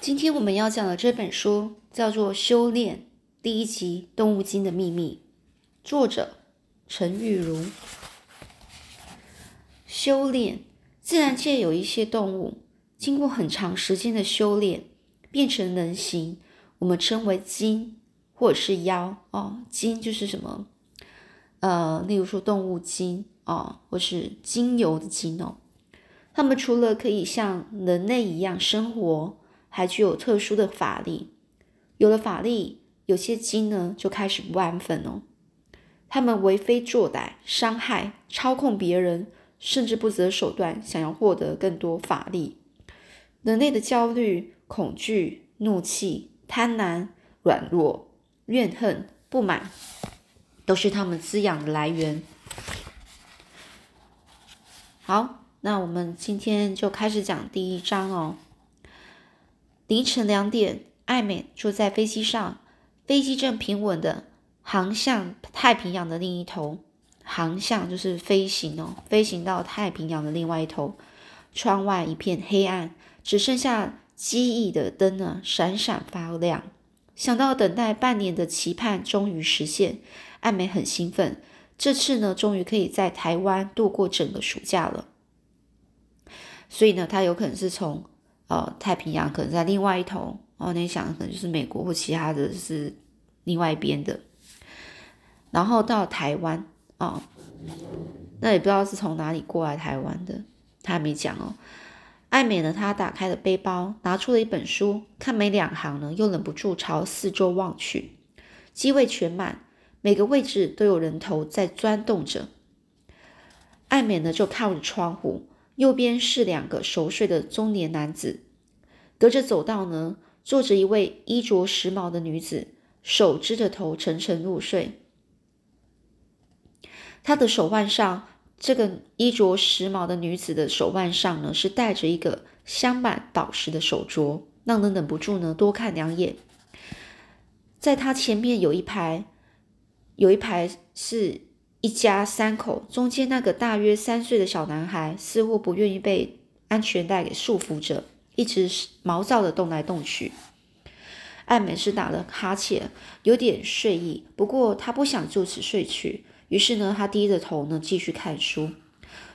今天我们要讲的这本书叫做《修炼》第一集《动物精的秘密》，作者陈玉如。修炼，自然界有一些动物经过很长时间的修炼，变成人形，我们称为精或者是妖哦。精就是什么？呃，例如说动物精哦，或是精油的精哦。它们除了可以像人类一样生活，还具有特殊的法力，有了法力，有些精呢就开始不安分哦。他们为非作歹，伤害、操控别人，甚至不择手段，想要获得更多法力。人类的焦虑、恐惧、怒气、贪婪、软弱、怨恨、不满，都是他们滋养的来源。好，那我们今天就开始讲第一章哦。凌晨两点，艾美坐在飞机上，飞机正平稳的航向太平洋的另一头。航向就是飞行哦，飞行到太平洋的另外一头。窗外一片黑暗，只剩下机翼的灯呢闪闪发亮。想到等待半年的期盼终于实现，艾美很兴奋。这次呢，终于可以在台湾度过整个暑假了。所以呢，他有可能是从。呃，太平洋可能在另外一头哦，你想可能就是美国或其他的是另外一边的，然后到台湾哦，那也不知道是从哪里过来台湾的，他还没讲哦。艾美呢，她打开了背包，拿出了一本书，看没两行呢，又忍不住朝四周望去，机位全满，每个位置都有人头在钻动着。艾美呢，就靠着窗户。右边是两个熟睡的中年男子，隔着走道呢，坐着一位衣着时髦的女子，手支着头沉沉入睡。她的手腕上，这个衣着时髦的女子的手腕上呢，是戴着一个镶满宝石的手镯，让人忍不住呢多看两眼。在她前面有一排，有一排是。一家三口中间那个大约三岁的小男孩似乎不愿意被安全带给束缚着，一直毛躁的动来动去。艾美是打了哈欠，有点睡意，不过她不想就此睡去，于是呢，她低着头呢继续看书。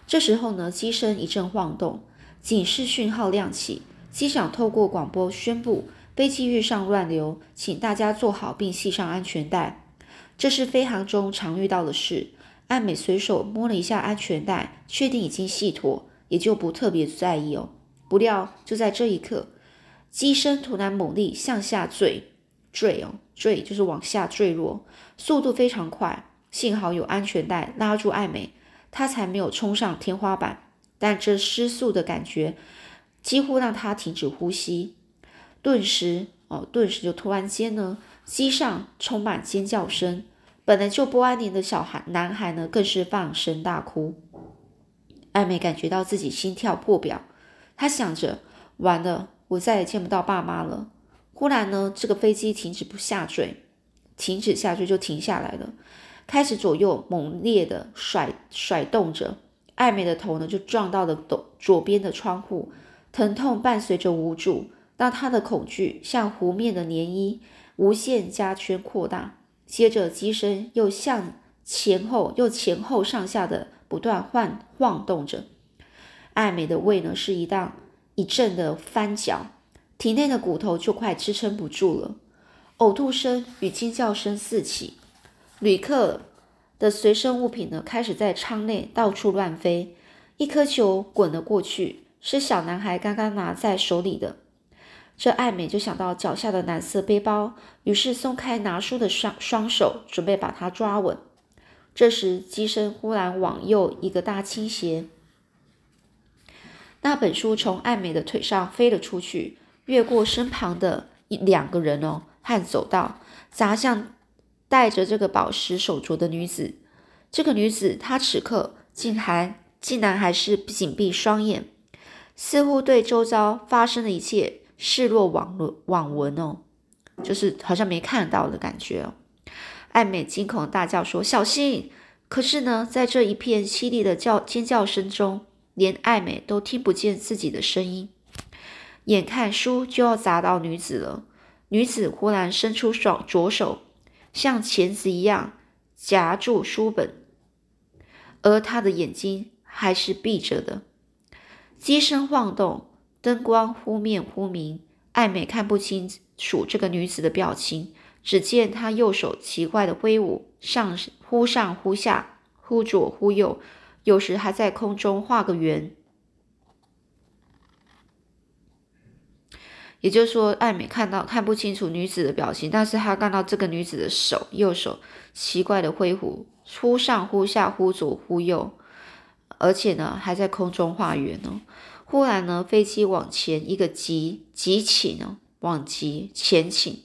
这时候呢，机身一阵晃动，警示讯号亮起，机长透过广播宣布：飞机遇上乱流，请大家坐好并系上安全带。这是飞行中常遇到的事。艾美随手摸了一下安全带，确定已经系妥，也就不特别在意哦。不料就在这一刻，机身突然猛力向下坠，坠哦，坠就是往下坠落，速度非常快。幸好有安全带拉住艾美，她才没有冲上天花板。但这失速的感觉几乎让她停止呼吸。顿时哦，顿时就突然间呢，机上充满尖叫声。本来就不安宁的小孩男孩呢，更是放声大哭。艾美感觉到自己心跳破表，她想着：完了，我再也见不到爸妈了。忽然呢，这个飞机停止不下坠，停止下坠就停下来了，开始左右猛烈的甩甩动着。艾美的头呢，就撞到了左左边的窗户，疼痛伴随着无助，让她的恐惧像湖面的涟漪，无限加圈扩大。接着机身又向前后又前后上下的不断晃晃动着，艾美的胃呢是一荡一阵的翻搅，体内的骨头就快支撑不住了，呕吐声与惊叫声四起，旅客的随身物品呢开始在舱内到处乱飞，一颗球滚了过去，是小男孩刚刚拿在手里的。这艾美就想到脚下的蓝色背包，于是松开拿书的双双手，准备把它抓稳。这时机身忽然往右一个大倾斜，那本书从艾美的腿上飞了出去，越过身旁的一两个人哦，和走道，砸向戴着这个宝石手镯的女子。这个女子她此刻竟还竟然还是紧闭双眼，似乎对周遭发生的一切。视若罔闻，罔闻哦，就是好像没看到的感觉哦。艾美惊恐大叫说：“小心！”可是呢，在这一片凄厉的叫尖叫声中，连艾美都听不见自己的声音。眼看书就要砸到女子了，女子忽然伸出双左手，像钳子一样夹住书本，而她的眼睛还是闭着的。机身晃动，灯光忽灭忽明，艾美看不清楚这个女子的表情，只见她右手奇怪的挥舞，上忽上忽下，忽左忽右，有时还在空中画个圆。也就是说，艾美看到看不清楚女子的表情，但是她看到这个女子的手，右手奇怪的挥舞，忽上忽下，忽左忽右，而且呢，还在空中画圆呢。忽然呢，飞机往前一个急急起呢，往急前倾，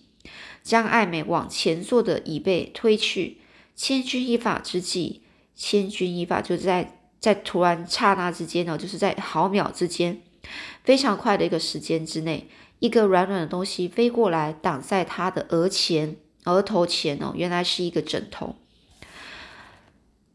将艾美往前坐的椅背推去。千钧一发之际，千钧一发就在在突然刹那之间呢，就是在毫秒之间，非常快的一个时间之内。一个软软的东西飞过来，挡在他的额前、额头前哦，原来是一个枕头。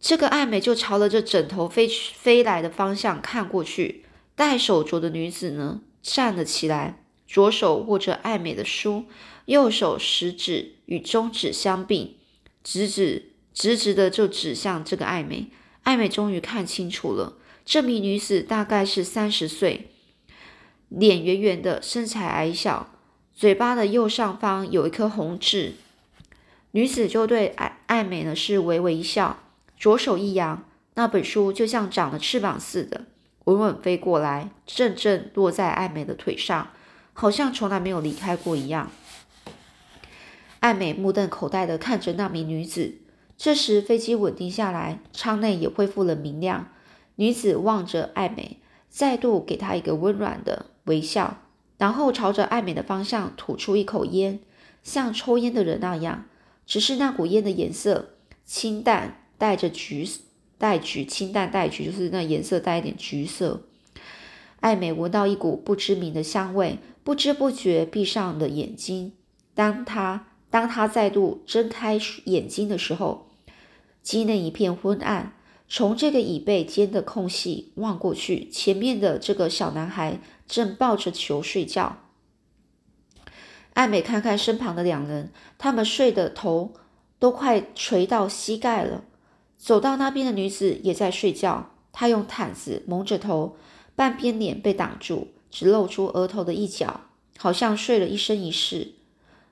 这个艾美就朝着这枕头飞飞来的方向看过去。戴手镯的女子呢，站了起来，左手握着艾美的书，右手食指与中指相并，直指直直的就指向这个艾美。艾美终于看清楚了，这名女子大概是三十岁。脸圆圆的，身材矮小，嘴巴的右上方有一颗红痣。女子就对艾艾美呢是微微一笑，左手一扬，那本书就像长了翅膀似的，稳稳飞过来，正正落在艾美的腿上，好像从来没有离开过一样。艾美目瞪口呆地看着那名女子。这时飞机稳定下来，舱内也恢复了明亮。女子望着艾美，再度给她一个温暖的。微笑，然后朝着艾美的方向吐出一口烟，像抽烟的人那样。只是那股烟的颜色清淡，带着橘带橘，清淡带橘，就是那颜色带一点橘色。艾美闻到一股不知名的香味，不知不觉闭上了眼睛。当他当他再度睁开眼睛的时候，机内一片昏暗。从这个椅背间的空隙望过去，前面的这个小男孩正抱着球睡觉。艾美看看身旁的两人，他们睡的头都快垂到膝盖了。走到那边的女子也在睡觉，她用毯子蒙着头，半边脸被挡住，只露出额头的一角，好像睡了一生一世。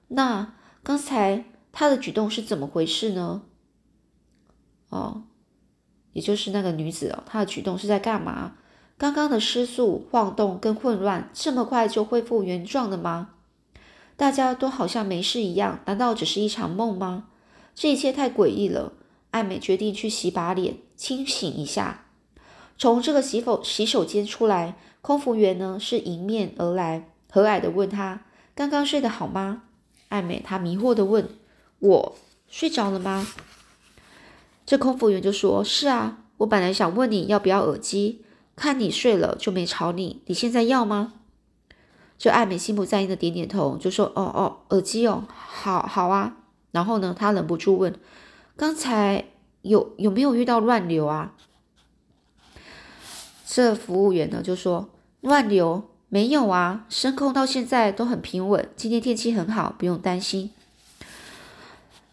那刚才她的举动是怎么回事呢？哦。也就是那个女子哦，她的举动是在干嘛？刚刚的失速、晃动跟混乱，这么快就恢复原状了吗？大家都好像没事一样，难道只是一场梦吗？这一切太诡异了。艾美决定去洗把脸，清醒一下。从这个洗手洗手间出来，空服员呢是迎面而来，和蔼的问他：“刚刚睡得好吗？”艾美她迷惑的问：“我睡着了吗？”这空服员就说：“是啊，我本来想问你要不要耳机，看你睡了就没吵你。你现在要吗？”这艾美心不在焉的点点头，就说：“哦哦，耳机哦，好好啊。”然后呢，他忍不住问：“刚才有有没有遇到乱流啊？”这服务员呢就说：“乱流没有啊，升空到现在都很平稳，今天天气很好，不用担心。”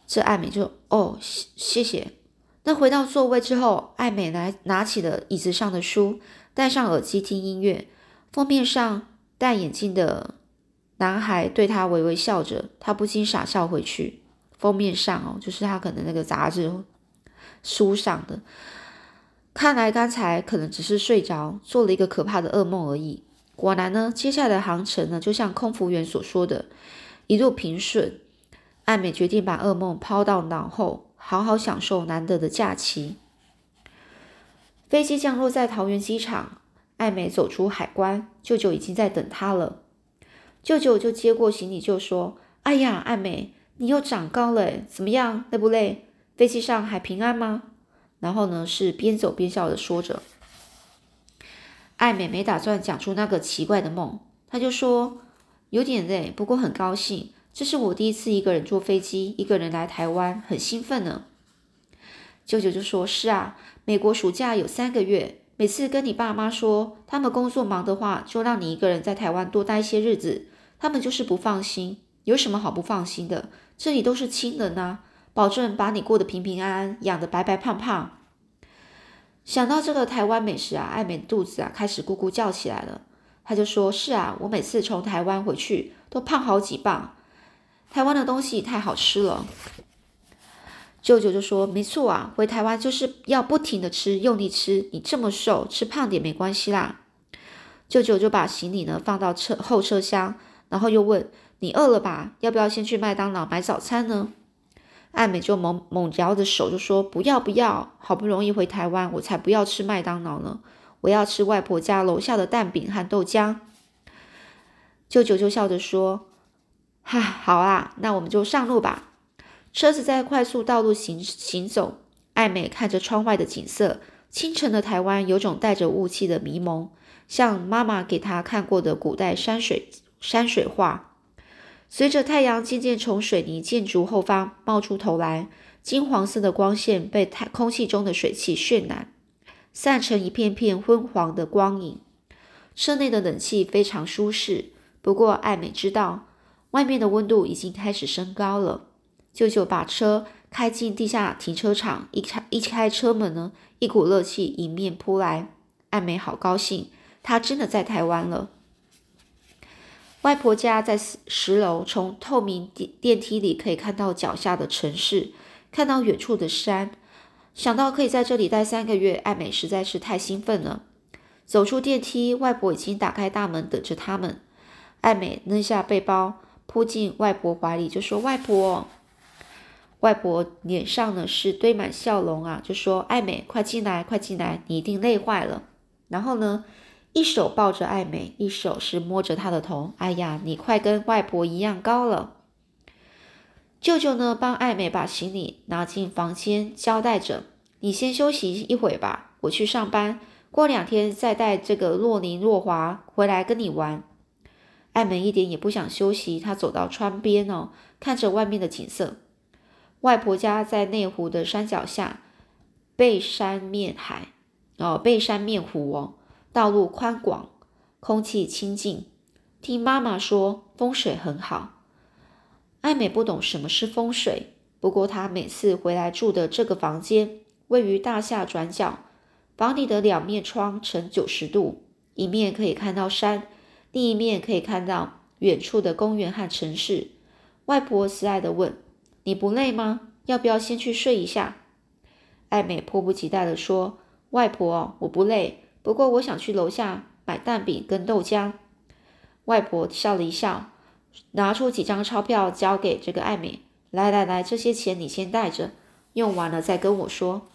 这艾美就：“哦，谢谢。”那回到座位之后，艾美来拿起了椅子上的书，戴上耳机听音乐。封面上戴眼镜的男孩对他微微笑着，他不禁傻笑回去。封面上哦，就是他可能那个杂志书上的。看来刚才可能只是睡着，做了一个可怕的噩梦而已。果然呢，接下来的航程呢，就像空服员所说的，一路平顺。艾美决定把噩梦抛到脑后。好好享受难得的假期。飞机降落在桃园机场，艾美走出海关，舅舅已经在等她了。舅舅就接过行李就说：“哎呀，艾美，你又长高了，怎么样？累不累？飞机上还平安吗？”然后呢，是边走边笑的说着。艾美没打算讲出那个奇怪的梦，她就说：“有点累，不过很高兴。”这是我第一次一个人坐飞机，一个人来台湾，很兴奋呢。舅舅就说：“是啊，美国暑假有三个月，每次跟你爸妈说他们工作忙的话，就让你一个人在台湾多待一些日子，他们就是不放心。有什么好不放心的？这里都是亲人呐，保证把你过得平平安安，养得白白胖胖。想到这个台湾美食啊，艾美肚子啊开始咕咕叫起来了。他就说：“是啊，我每次从台湾回去都胖好几磅，台湾的东西太好吃了。”舅舅就说：“没错啊，回台湾就是要不停的吃，用力吃。你这么瘦，吃胖点没关系啦。”舅舅就把行李呢放到车后车厢，然后又问：“你饿了吧？要不要先去麦当劳买早餐呢？”艾美就猛猛摇着手就说：“不要不要，好不容易回台湾，我才不要吃麦当劳呢。”我要吃外婆家楼下的蛋饼和豆浆。舅舅就笑着说：“哈，好啊，那我们就上路吧。”车子在快速道路行行走，艾美看着窗外的景色，清晨的台湾有种带着雾气的迷蒙，像妈妈给她看过的古代山水山水画。随着太阳渐渐从水泥建筑后方冒出头来，金黄色的光线被太空气中的水汽渲染。散成一片片昏黄的光影。车内的冷气非常舒适，不过艾美知道外面的温度已经开始升高了。舅舅把车开进地下停车场，一开一开车门呢，一股热气迎面扑来。艾美好高兴，她真的在台湾了。外婆家在十楼，从透明电电梯里可以看到脚下的城市，看到远处的山。想到可以在这里待三个月，艾美实在是太兴奋了。走出电梯，外婆已经打开大门等着他们。艾美扔下背包，扑进外婆怀里，就说：“外婆。”外婆脸上呢是堆满笑容啊，就说：“艾美，快进来，快进来，你一定累坏了。”然后呢，一手抱着艾美，一手是摸着她的头。“哎呀，你快跟外婆一样高了。”舅舅呢，帮艾美把行李拿进房间，交代着：“你先休息一会吧，我去上班，过两天再带这个若宁若华回来跟你玩。”艾美一点也不想休息，她走到窗边哦，看着外面的景色。外婆家在内湖的山脚下，背山面海，哦，背山面湖哦，道路宽广，空气清净。听妈妈说，风水很好。艾美不懂什么是风水，不过她每次回来住的这个房间位于大厦转角，房里的两面窗呈九十度，一面可以看到山，另一面可以看到远处的公园和城市。外婆慈爱的问：“你不累吗？要不要先去睡一下？”艾美迫不及待的说：“外婆，我不累，不过我想去楼下买蛋饼跟豆浆。”外婆笑了一笑。拿出几张钞票交给这个艾美，来来来，这些钱你先带着，用完了再跟我说。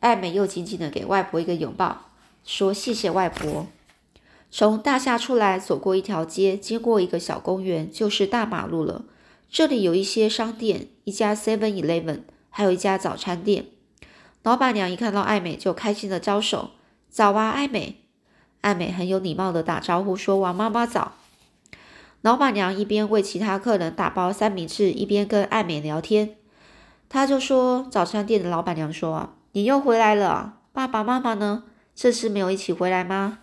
艾美又紧紧的给外婆一个拥抱，说谢谢外婆。从大厦出来，走过一条街，经过一个小公园，就是大马路了。这里有一些商店，一家 Seven Eleven，还有一家早餐店。老板娘一看到艾美，就开心的招手：“早啊，艾美！”艾美很有礼貌的打招呼说：“王妈妈早。”老板娘一边为其他客人打包三明治，一边跟艾美聊天。她就说：“早餐店的老板娘说，你又回来了，爸爸妈妈呢？这次没有一起回来吗？”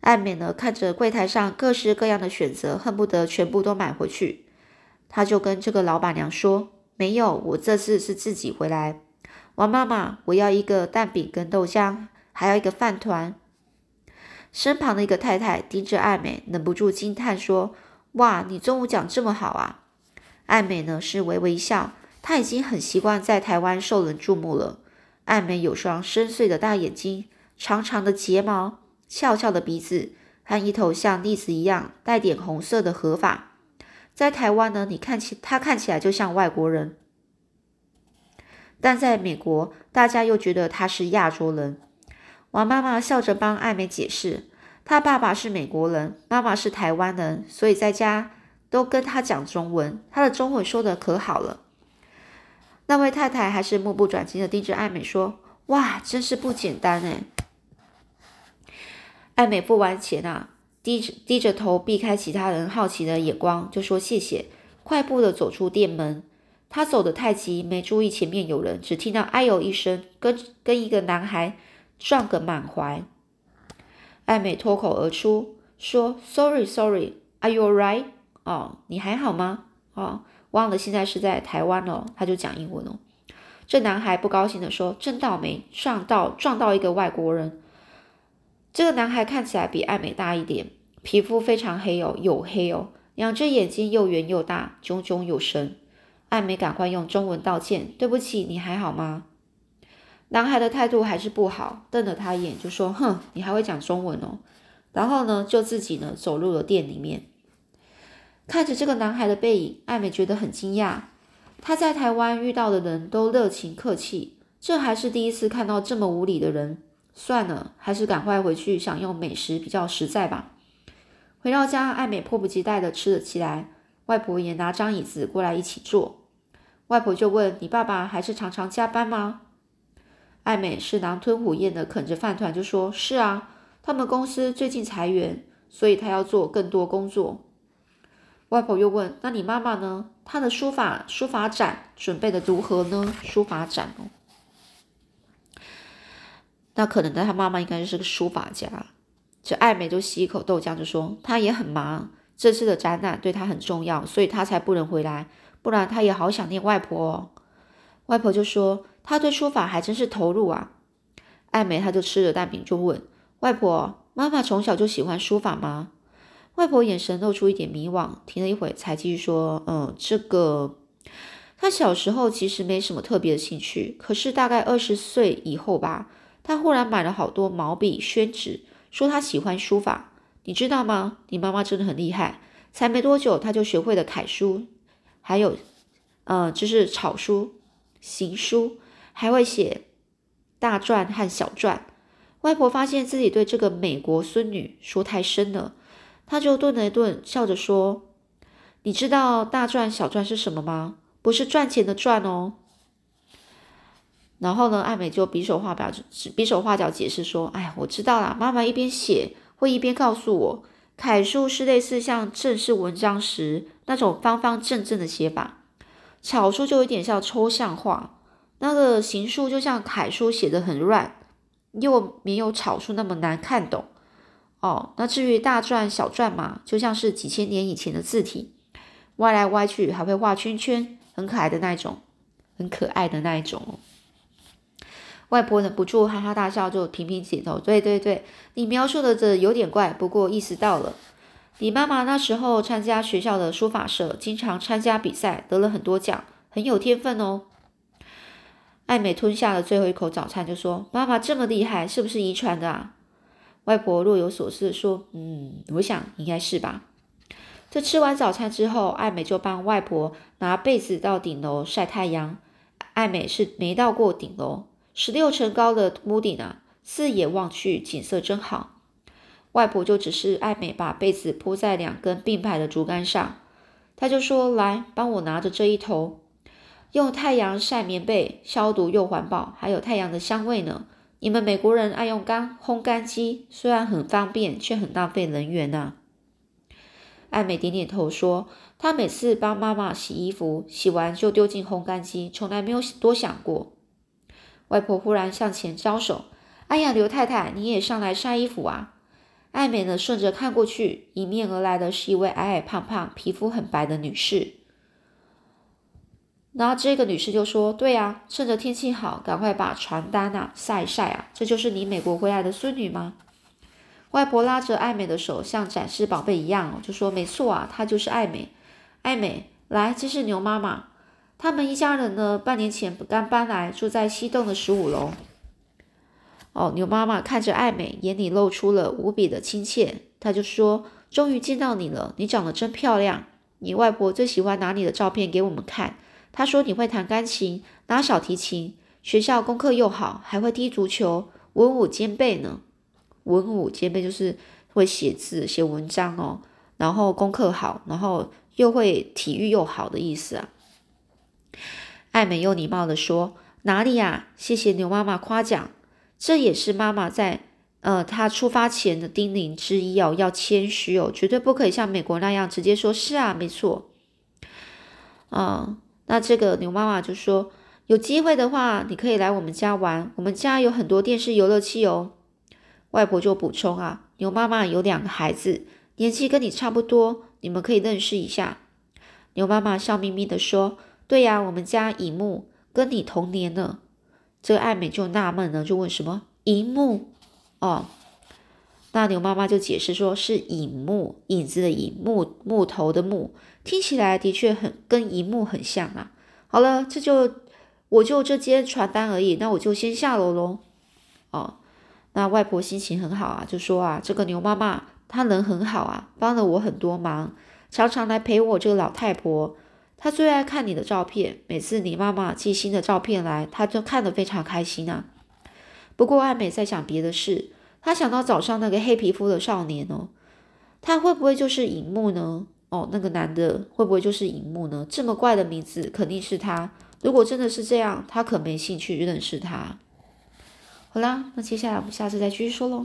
艾美呢，看着柜台上各式各样的选择，恨不得全部都买回去。他就跟这个老板娘说：“没有，我这次是自己回来。王妈妈，我要一个蛋饼跟豆浆，还要一个饭团。”身旁的一个太太盯着艾美，忍不住惊叹说：“哇，你中午讲这么好啊！”爱美呢是微微一笑，她已经很习惯在台湾受人注目了。艾美有双深邃的大眼睛，长长的睫毛，翘翘的鼻子，和一头像栗子一样带点红色的合发。在台湾呢，你看起她看起来就像外国人，但在美国，大家又觉得他是亚洲人。王妈妈笑着帮艾美解释：“她爸爸是美国人，妈妈是台湾人，所以在家都跟她讲中文。她的中文说的可好了。”那位太太还是目不转睛的盯着艾美说：“哇，真是不简单哎！”艾美付完钱啊，低着低着头避开其他人好奇的眼光，就说：“谢谢。”快步的走出店门，他走得太急，没注意前面有人，只听到哎呦一声，跟跟一个男孩撞个满怀。艾美脱口而出说：“Sorry, sorry, are you alright？” 哦，你还好吗？哦，忘了现在是在台湾了，他就讲英文哦。这男孩不高兴的说：“真倒霉，撞到撞到一个外国人。”这个男孩看起来比艾美大一点，皮肤非常黑哦，黝黑哦，两只眼睛又圆又大，炯炯有神。艾美赶快用中文道歉：“对不起，你还好吗？”男孩的态度还是不好，瞪了他一眼，就说：“哼，你还会讲中文哦。”然后呢，就自己呢走入了店里面。看着这个男孩的背影，艾美觉得很惊讶。他在台湾遇到的人都热情客气，这还是第一次看到这么无礼的人。算了，还是赶快回去享用美食比较实在吧。回到家，艾美迫不及待的吃了起来。外婆也拿张椅子过来一起坐。外婆就问：“你爸爸还是常常加班吗？”艾美是狼吞虎咽的啃着饭团，就说：“是啊，他们公司最近裁员，所以他要做更多工作。”外婆又问：“那你妈妈呢？她的书法书法展准备的如何呢？书法展哦，那可能的，他妈妈应该就是个书法家。”这艾美就吸一口豆浆，就说：“她也很忙，这次的展览对她很重要，所以她才不能回来。”不然他也好想念外婆哦。外婆就说：“他对书法还真是投入啊。”艾美他就吃着蛋饼就问外婆：“妈妈从小就喜欢书法吗？”外婆眼神露出一点迷惘，停了一会才继续说：“嗯，这个他小时候其实没什么特别的兴趣，可是大概二十岁以后吧，他忽然买了好多毛笔、宣纸，说他喜欢书法。你知道吗？你妈妈真的很厉害，才没多久他就学会了楷书。”还有，呃，就是草书、行书，还会写大篆和小篆。外婆发现自己对这个美国孙女说太深了，她就顿了一顿，笑着说：“你知道大篆、小篆是什么吗？不是赚钱的赚哦。”然后呢，艾美就比手画脚，比手画脚解释说：“哎，我知道啦，妈妈一边写会一边告诉我。”楷书是类似像正式文章时那种方方正正的写法，草书就有点像抽象画，那个行书就像楷书写的很乱，又没有草书那么难看懂。哦，那至于大篆、小篆嘛，就像是几千年以前的字体，歪来歪去，还会画圈圈，很可爱的那一种，很可爱的那一种。外婆忍不住哈哈大笑，就频频点头。对对对，你描述的这有点怪，不过意识到了。你妈妈那时候参加学校的书法社，经常参加比赛，得了很多奖，很有天分哦。艾美吞下了最后一口早餐，就说：“妈妈这么厉害，是不是遗传的啊？”外婆若有所思说：“嗯，我想应该是吧。”这吃完早餐之后，艾美就帮外婆拿被子到顶楼晒太阳。艾美是没到过顶楼。十六层高的屋顶啊，四眼望去，景色真好。外婆就只是艾美把被子铺在两根并排的竹竿上，她就说：“来，帮我拿着这一头，用太阳晒棉被，消毒又环保，还有太阳的香味呢。你们美国人爱用干烘干机，虽然很方便，却很浪费能源呢。”艾美点点头说：“她每次帮妈妈洗衣服，洗完就丢进烘干机，从来没有多想过。”外婆忽然向前招手：“哎呀，刘太太，你也上来晒衣服啊？”艾美呢，顺着看过去，迎面而来的是一位矮矮胖胖、皮肤很白的女士。然后这个女士就说：“对呀，趁着天气好，赶快把床单啊晒一晒啊！这就是你美国回来的孙女吗？”外婆拉着艾美的手，像展示宝贝一样，就说：“没错啊，她就是艾美。艾美，来，这是牛妈妈。”他们一家人呢，半年前刚搬来，住在西栋的十五楼。哦，牛妈妈看着艾美，眼里露出了无比的亲切。她就说：“终于见到你了，你长得真漂亮。你外婆最喜欢拿你的照片给我们看。她说你会弹钢琴、拉小提琴，学校功课又好，还会踢足球，文武兼备呢。文武兼备就是会写字、写文章哦，然后功课好，然后又会体育又好的意思啊。”艾美又礼貌的说：“哪里呀？谢谢牛妈妈夸奖，这也是妈妈在呃她出发前的叮咛之一哦，要谦虚哦，绝对不可以像美国那样直接说‘是啊，没错’。嗯，那这个牛妈妈就说：“有机会的话，你可以来我们家玩，我们家有很多电视游乐器哦。”外婆就补充啊：“牛妈妈有两个孩子，年纪跟你差不多，你们可以认识一下。”牛妈妈笑眯眯的说：“对呀，我们家乙木跟你同年呢。”这个爱美就纳闷了，就问什么银木哦？那牛妈妈就解释说是影木，影子的影，木木头的木，听起来的确很跟银木很像啊。好了，这就我就这接传单而已，那我就先下楼喽。哦，那外婆心情很好啊，就说啊，这个牛妈妈她人很好啊，帮了我很多忙，常常来陪我这个老太婆。他最爱看你的照片，每次你妈妈寄新的照片来，他就看得非常开心啊。不过爱美在想别的事。他想到早上那个黑皮肤的少年哦，他会不会就是影木呢？哦，那个男的会不会就是影木呢？这么怪的名字肯定是他。如果真的是这样，他可没兴趣认识他。好啦，那接下来我们下次再继续说喽。